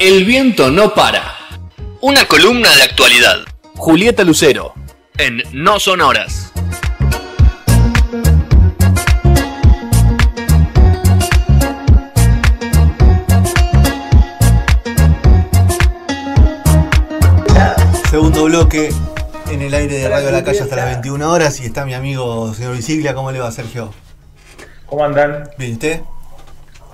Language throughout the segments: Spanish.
El viento no para. Una columna de actualidad. Julieta Lucero. En No Son Horas. Segundo bloque en el aire de Radio La Calle hasta las 21 horas y está mi amigo señor Visiglia. ¿Cómo le va, Sergio? ¿Cómo andan? ¿Bien usted?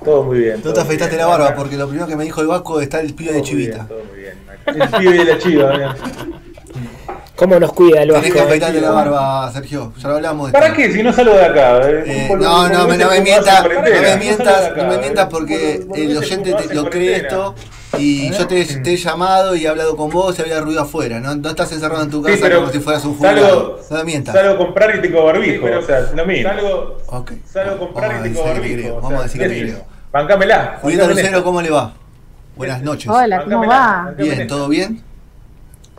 Todo muy bien. No te afeitaste bien. la barba porque lo primero que me dijo el Vasco está el pibe de Todo muy bien, Chivita. todo muy bien. El pibe de la chiva. ¿Cómo nos cuida el Tenés que Vasco? afeitarte la barba, Sergio. Ya lo hablamos de ¿Para esto. qué? Si no salgo de acá. eh. Eh, no, no, por- me, no me mientas, no me mientas, no me mientas porque Por- por- el oyente te- lo cree esto y yo te, te he llamado y he hablado con vos y había ruido afuera. No, no estás encerrado en tu casa Sí, pero como si fueras un salgo-. No me mientas. Salgo a comprar y tengo barbijo. o sea, lo mismo. Salgo, salgo a comprar Vamos y tengo barbijo. creo, Vamos sea, a decir que creo. Bancámela. Julieta. Lucero, ¿cómo le va? Buenas noches. Hola, ¿cómo va? Bien, ¿todo bien?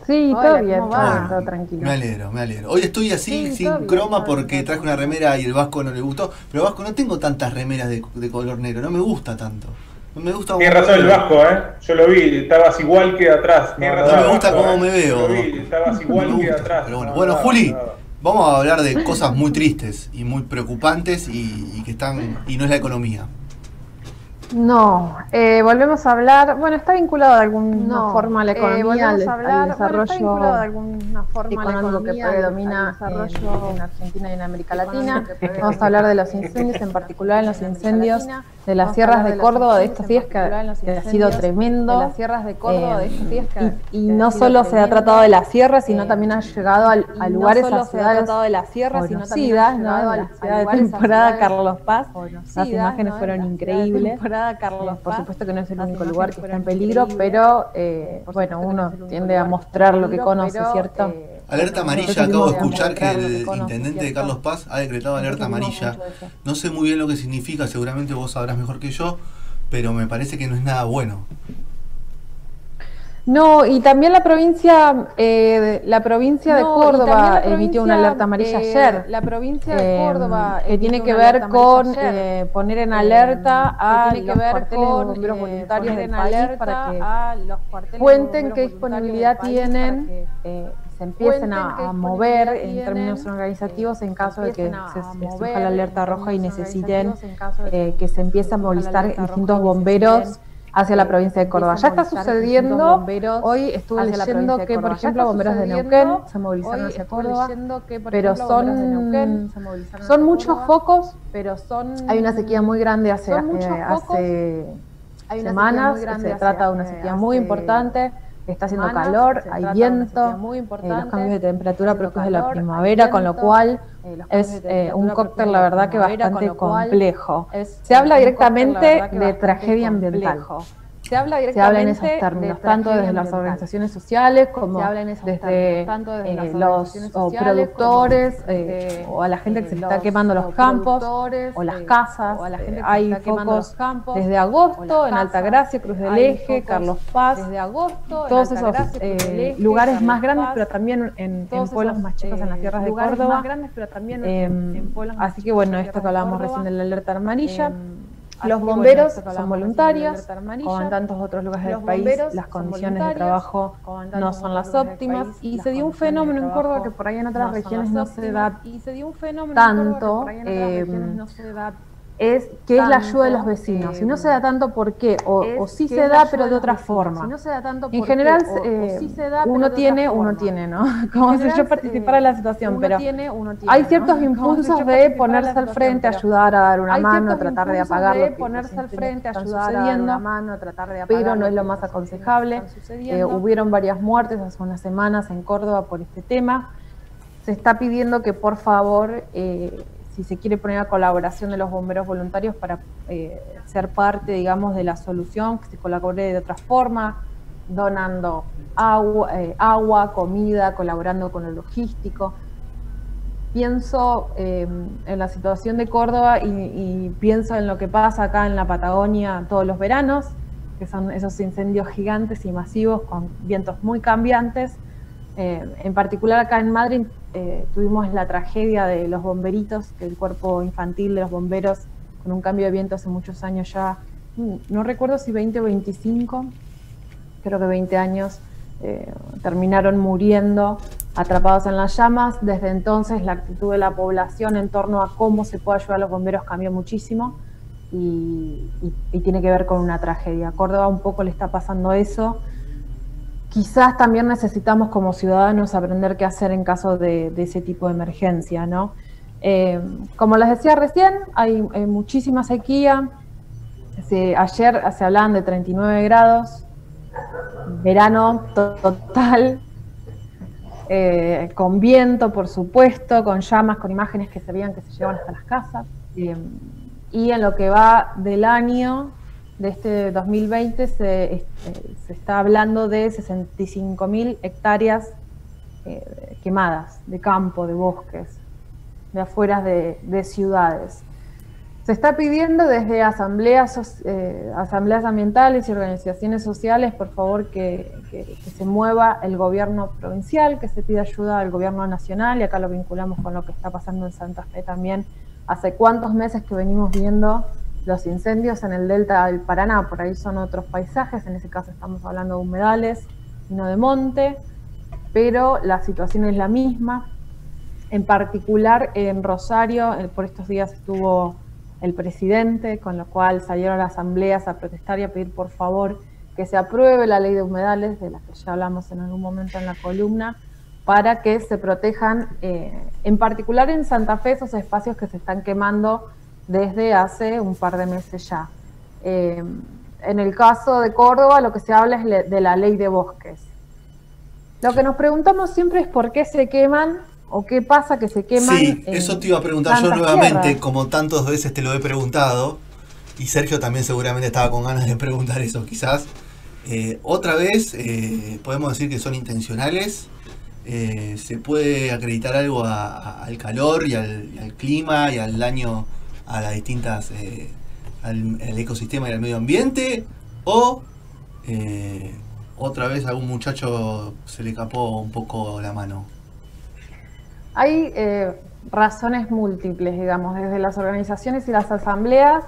Sí, Hola, todo bien, ¿cómo todo, tranquilo. Me alegro, me alegro. Hoy estoy así, Sí, sin bien, croma, porque traje una remera y el Vasco no le gustó. Pero Vasco, no tengo tantas remeras de, de color negro, no me gusta tanto. No me gusta Tiene razón el Vasco, ¿eh? Yo lo vi, estabas igual que atrás. No razón me gusta Vasco, cómo ¿eh? me veo. Lo vi, estabas No igual me que gusta, atrás. Pero bueno, No, bueno no, Juli, no. vamos a hablar de cosas muy tristes y muy preocupantes y, y que están y no es la economía. No, eh, volvemos a hablar, bueno, está vinculado de alguna No, forma a la eh, economía, volvemos al, a hablar, al bueno, está desarrollo vinculado de alguna forma a la económico que predomina al desarrollo en, en Argentina y en América Latina. Vamos a hablar de los incendios, en particular en los incendios. De las a sierras de Córdoba de incendios, estos días que, ha sido tremendo. de las sierras de Córdoba de Eh, estos días que- y, no solo se ha tratado de las sierras, sino Eh, también ha llegado al- a, y no lugares, solo a se ha tratado de las sierras, sino también ha a la ciudad de lugares, a temporada Carlos Paz. Las imágenes ¿no? fueron la increíbles. temporada Carlos Eh, por Paz. supuesto que no es el único lugar que está en peligro, pero eh, Por bueno, uno tiende a mostrar lo que conoce, ¿cierto? Eh, Alerta amarilla, acabo de escuchar que el intendente de. Carlos Paz ha decretado alerta amarilla. No sé muy bien lo que significa, seguramente vos sabrás mejor que yo, pero me parece que no es nada bueno. No, y también la provincia, eh, la provincia de No, Córdoba la emitió una alerta amarilla eh, ayer. la provincia de eh, Córdoba que tiene emitió que ver con eh, poner en Eh, alerta que a tiene que los ver cuarteles bomberos eh, voluntarios del en país alerta para que cuenten qué disponibilidad tienen, para que, eh, se empiecen a, mover en términos tienen, organizativos eh, en caso de que empiecen a- se, se surja la alerta roja y necesiten que eh, que se empiece a movilizar distintos bomberos hacia la eh, provincia de Córdoba. Ya está sucediendo, hoy estuve leyendo que, por ejemplo, bomberos de Neuquén se movilizaron hacia Córdoba, que, pero son, son muchos focos, pero son hay una sequía muy grande hace, eh, hace semanas, se trata de una eh, sequía muy importante, está haciendo calor, hay viento, muy eh, los cambios de temperatura propios de la primavera, con lo cual eh, es eh, un cóctel, la verdad, que bastante complejo. Se habla directamente de tragedia ambiental. Se habla Se habla en esos términos, de tanto desde tragedia las organizaciones sociales como Se en desde términos, tanto desde eh, las los o como productores eh, o a la gente que eh, se está los quemando los campos o las eh, casas. o a la gente Eh, que se hay está quemando focos los campos, desde agosto en casas. Altagracia, Cruz del Eje, Carlos Paz, desde agosto en todos esos eh, lugares Carlos más grandes, Paz, pero también en, en todos pueblos más chicos en las eh, tierras de Córdoba. más grandes, pero también Eh, en, en pueblos más así que bueno, en esto que hablamos recién de la alerta amarilla. Los bueno, bomberos son voluntarios, como en tantos otros lugares del país, las condiciones de trabajo no son las óptimas. país, y las se dio un fenómeno en Córdoba que por ahí en otras son regiones no se da. Óptimas, y se dio un fenómeno en tanto, Es que es la ayuda de los vecinos. y no se da tanto por qué, o, o sí se da, pero de otra forma. Si no se da tanto En general, eh, uno tiene, uno tiene, ¿no? Como si yo participara eh, en la situación, uno pero tiene, uno tiene, hay ciertos si impulsos de ponerse al frente, ayudar a dar una mano, tratar de apagar de ponerse al frente, ayudar a dar una mano, tratar de apagar pero no es lo más aconsejable. Eh, hubieron varias muertes hace unas semanas en Córdoba por este tema. Se está pidiendo que por favor, eh, si se quiere poner a colaboración de los bomberos voluntarios para eh, ser parte, digamos, de la solución, que se colabore de otra forma, donando agua, eh, agua comida, colaborando con lo logístico. Pienso eh, en la situación de Córdoba y pienso en lo que pasa acá en la Patagonia todos los veranos, que son esos incendios gigantes y masivos con vientos muy cambiantes. Eh, en particular acá en Madrid eh, tuvimos la tragedia de los bomberitos, que el cuerpo infantil de los bomberos, con un cambio de viento hace muchos años ya, mm, no recuerdo si 20 o 25, creo que 20 años, eh, terminaron muriendo atrapados en las llamas. Desde entonces la actitud de la población en torno a cómo se puede ayudar a los bomberos cambió muchísimo y, y- y tiene que ver con una tragedia. A Córdoba un poco le está pasando eso. Quizás también necesitamos como ciudadanos aprender qué hacer en caso de, ese tipo de emergencia, ¿no? Eh, como les decía recién, hay, muchísima sequía. Se- ayer se hablaban de 39 grados, verano to- total, eh, con viento, por supuesto, con llamas, con imágenes que se veían que se llevan hasta las casas. Eh, y en lo que va del año, de este 2020, se, eh, se está hablando de 65.000 hectáreas eh, quemadas, de campo, de bosques, de afueras de, de ciudades. Se está pidiendo desde asambleas, eh, asambleas ambientales y organizaciones sociales, por favor, que, que- que se mueva el gobierno provincial, que se pida ayuda al gobierno nacional, y acá lo vinculamos con lo que está pasando en Santa Fe también. Hace cuántos meses que venimos viendo los incendios en el delta del Paraná, por ahí son otros paisajes, en ese caso estamos hablando de humedales no de monte, pero la situación es la misma. En particular en Rosario, eh, por estos días estuvo el presidente, con lo cual salieron las asambleas a protestar y a pedir por favor que se apruebe la ley de humedales, de la que ya hablamos en algún momento en la columna, para que se protejan, eh, en particular en Santa Fe, esos espacios que se están quemando desde hace un par de meses ya. Eh, en el caso de Córdoba, lo que se habla es de la ley de bosques. Lo que nos preguntamos siempre es por qué se queman o qué pasa que se queman. Sí, eso te iba a preguntar yo nuevamente, tierras. como tantas veces te lo he preguntado, y Sergio también seguramente estaba con ganas de preguntar eso, quizás. Eh, otra vez, eh, podemos decir que son intencionales. Eh, ¿Se puede acreditar algo a- a- al calor y al, y al clima y al daño a las distintas, eh, al, ecosistema y al medio ambiente? ¿O eh, otra vez a algún muchacho se le capó un poco la mano? Hay eh, razones múltiples, digamos, desde las organizaciones y las asambleas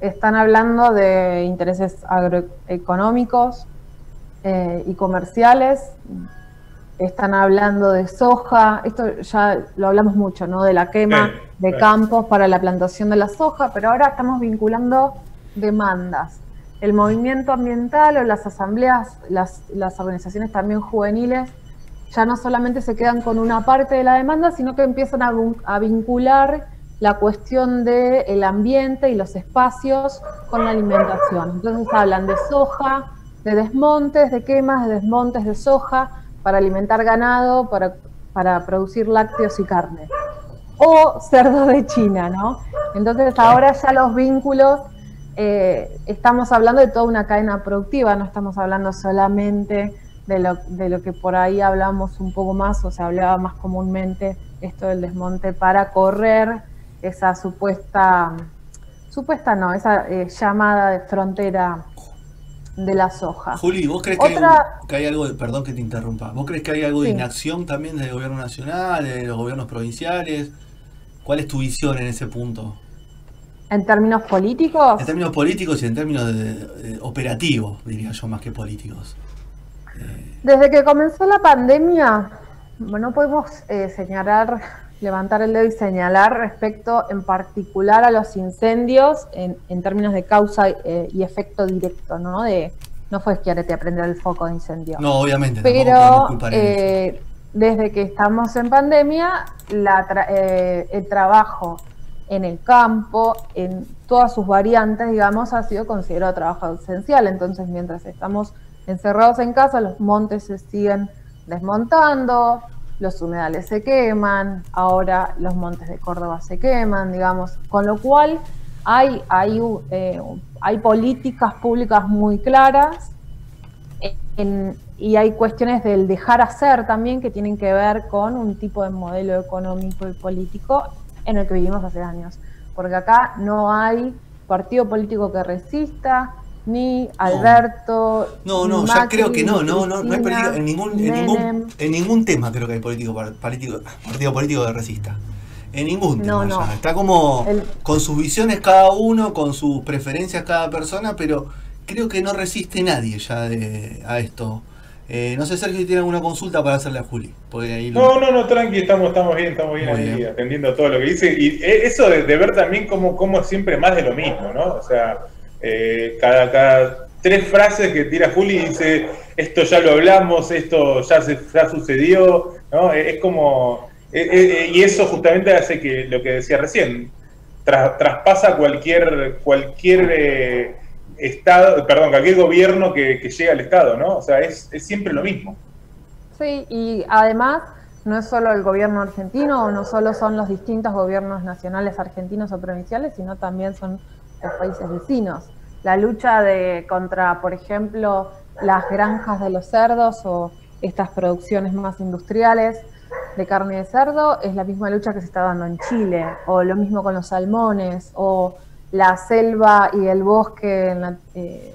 están hablando de intereses agroeconómicos y comerciales, están hablando de soja, esto ya lo hablamos mucho, ¿no? De la quema de campos para la plantación de la soja, pero ahora estamos vinculando demandas. El movimiento ambiental o las asambleas, las, las organizaciones también juveniles, ya no solamente se quedan con una parte de la demanda, sino que empiezan a, vin- a vincular la cuestión del ambiente y los espacios con la alimentación. Entonces hablan de soja, de desmontes, de quemas, de desmontes de soja para alimentar ganado, para, para producir lácteos y carne. O cerdo de China, ¿no? Entonces ahora ya los vínculos, eh, estamos hablando de toda una cadena productiva, no estamos hablando solamente de lo, de lo que por ahí hablamos un poco más o se hablaba más comúnmente, esto del desmonte para correr esa supuesta, supuesta no, esa eh, llamada de frontera de la soja. Juli, ¿vos crees que, hay, Otra- un- que hay algo, de, perdón que te interrumpa, ¿vos crees que hay algo de inacción también del gobierno nacional, de los gobiernos provinciales? ¿Cuál es tu visión en ese punto? En términos políticos, En términos políticos y en términos de- de operativos, diría yo, más que políticos. Desde que comenzó la pandemia, bueno, no podemos eh, señalar, levantar el dedo y señalar respecto en particular a los incendios en, en términos de causa eh, y efecto directo, ¿no? De no fue Schiaretti a prender el foco de incendio. No, obviamente, Pero eh, desde que estamos en pandemia, la tra- eh, el trabajo en el campo, en todas sus variantes, digamos, ha sido considerado trabajo esencial. Entonces, mientras estamos encerrados en casa, los montes se siguen desmontando, los humedales se queman, ahora los montes de Córdoba se queman, digamos, con lo cual hay, hay, eh, hay políticas públicas muy claras en- y hay cuestiones del dejar hacer también que tienen que ver con un tipo de modelo económico y político en el que vivimos hace años. Porque acá no hay partido político que resista, ni Alberto. No, no, ni ya creo que no, no, no, no hay político, en ningún, en ningún, en ningún tema creo que hay político, político, partido político que resista. En ningún tema No, no. ya. Está como El- con sus visiones cada uno, con sus preferencias cada persona, pero creo que no resiste nadie ya de- a esto. Eh, no sé, Sergio, si tiene alguna consulta para hacerle a Juli. Porque ahí lo- No, no, no, tranqui, estamos, estamos bien, estamos bien ahí, bien. atendiendo todo lo que dice. Y eh, eso de, de ver también cómo, cómo es siempre más de lo mismo, ¿no? O sea, eh, cada, tres frases que tira Juli dice, esto ya lo hablamos, esto ya, se, ya sucedió, ¿no? Eh, Es como... eh, y eso justamente hace que, lo que decía recién, tra- traspasa cualquier, cualquier estado, perdón, cualquier gobierno que, que llegue al Estado, ¿no? O sea, es, es siempre lo mismo. Sí, y además no es solo el gobierno argentino no solo son los distintos gobiernos nacionales argentinos o provinciales, sino también son los países vecinos. La lucha de contra, por ejemplo, las granjas de los cerdos o estas producciones más industriales de carne de cerdo es la misma lucha que se está dando en Chile, o lo mismo con los salmones, o la selva y el bosque en la, eh,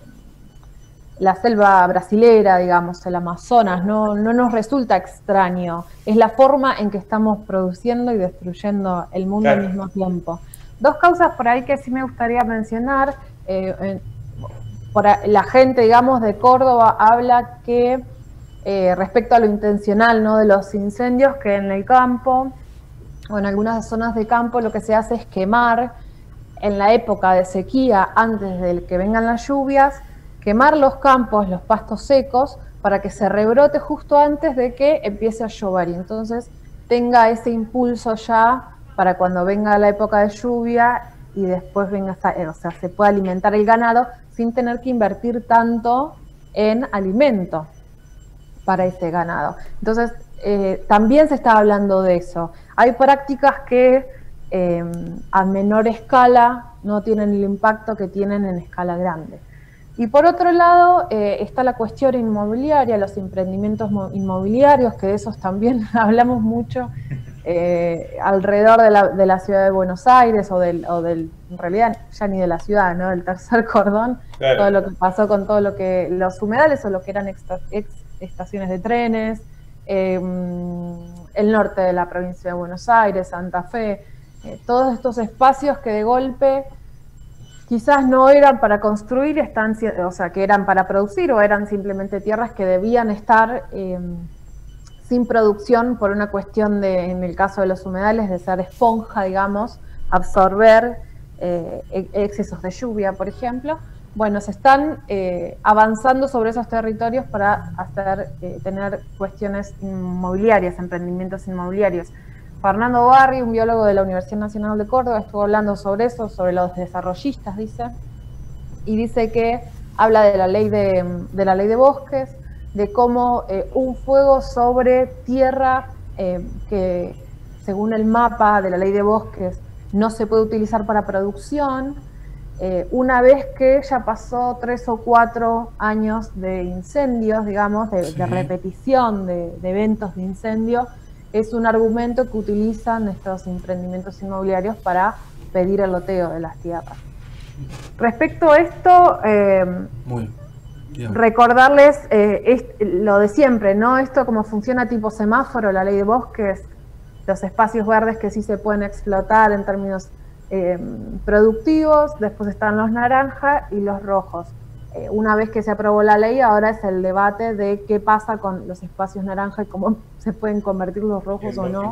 la selva brasilera, digamos, el Amazonas, no, no nos resulta extraño. Es la forma en que estamos produciendo y destruyendo el mundo Claro. al mismo tiempo. Dos causas por ahí que sí me gustaría mencionar. eh, la gente, digamos, de Córdoba habla que eh, respecto a lo intencional ¿no? de los incendios, que en el campo o en algunas zonas de campo lo que se hace es quemar en la época de sequía, antes de que vengan las lluvias, quemar los campos, los pastos secos, para que se rebrote justo antes de que empiece a llover y entonces tenga ese impulso ya para cuando venga la época de lluvia y después venga, eh, o sea, se pueda alimentar el ganado sin tener que invertir tanto en alimento para ese ganado. Entonces, eh, también se está hablando de eso. Hay prácticas que eh, a menor escala no tienen el impacto que tienen en escala grande. Y por otro lado, eh, está la cuestión inmobiliaria, los emprendimientos mo- inmobiliarios, que de esos también hablamos mucho eh, alrededor de la, de la ciudad de Buenos Aires o del, o del, en realidad ya ni de la ciudad, ¿no? del tercer cordón, Claro. todo lo que pasó con todo lo que los humedales o lo que eran ex, ex estaciones de trenes, eh, el norte de la provincia de Buenos Aires, Santa Fe, eh, todos estos espacios que de golpe quizás no eran para construir, están, o sea, que eran para producir o eran simplemente tierras que debían estar eh, sin producción por una cuestión de, en el caso de los humedales, de ser esponja, digamos, absorber eh, e- excesos de lluvia, por ejemplo. Bueno, se están eh, avanzando sobre esos territorios para hacer, eh, tener cuestiones inmobiliarias, emprendimientos inmobiliarios. Fernando Barri, un biólogo de la Universidad Nacional de Córdoba, estuvo hablando sobre eso, sobre los desarrollistas, dice, y dice que habla de la ley de, de la ley de bosques, de cómo eh, un fuego sobre tierra eh, que según el mapa de la ley de bosques no se puede utilizar para producción, eh, una vez que ya pasó tres o cuatro años de incendios, digamos, de, Sí. de repetición de, de eventos de incendio, es un argumento que utilizan estos emprendimientos inmobiliarios para pedir el loteo de las tierras. Respecto a esto, Muy bien. Recordarles eh, es- lo de siempre, ¿no? Esto como funciona tipo semáforo, la ley de bosques, los espacios verdes que sí se pueden explotar en términos eh, productivos, después están los naranja y los rojos. Eh, una vez que se aprobó la ley, ahora es el debate de qué pasa con los espacios naranja y cómo se pueden convertir los rojos o no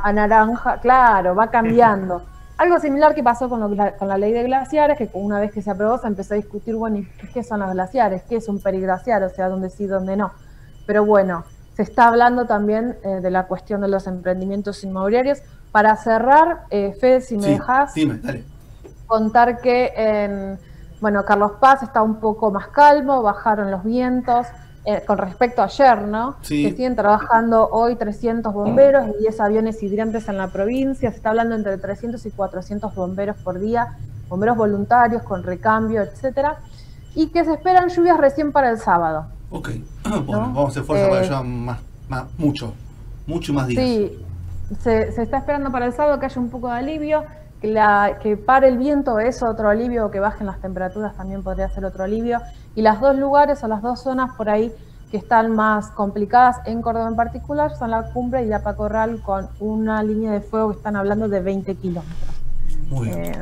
a naranja, claro, va cambiando. Algo similar que pasó con, lo- la, con la ley de glaciares, que una vez que se aprobó se empezó a discutir, bueno, ¿y qué son los glaciares? ¿Qué es un periglaciar? O sea, dónde sí, dónde no. Pero bueno, se está hablando también eh, de la cuestión de los emprendimientos inmobiliarios. Para cerrar, eh, Fede, si me Sí, dejas contar que en, bueno, Carlos Paz está un poco más calmo, bajaron los vientos. Eh, con respecto a ayer, ¿no? Sí. Que siguen trabajando hoy 300 bomberos y 10 aviones hidrantes en la provincia. Se está hablando entre 300 y 400 bomberos por día, bomberos voluntarios con recambio, etcétera. Y que se esperan lluvias recién para el sábado. Ok. Bueno, ¿No? vamos a hacer fuerza Eh, para llevar más, más, mucho, mucho más días. Sí, se, se está esperando para el sábado que haya un poco de alivio, que, la, que pare el viento es otro alivio, que bajen las temperaturas también podría ser otro alivio. Y las dos lugares o las dos zonas por ahí que están más complicadas en Córdoba en particular son la cumbre y la Pacorral con una línea de fuego que están hablando de 20 kilómetros. Muy bien. Eh,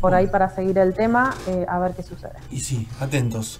por ahí para seguir el tema, eh, a ver qué sucede. Y sí, atentos.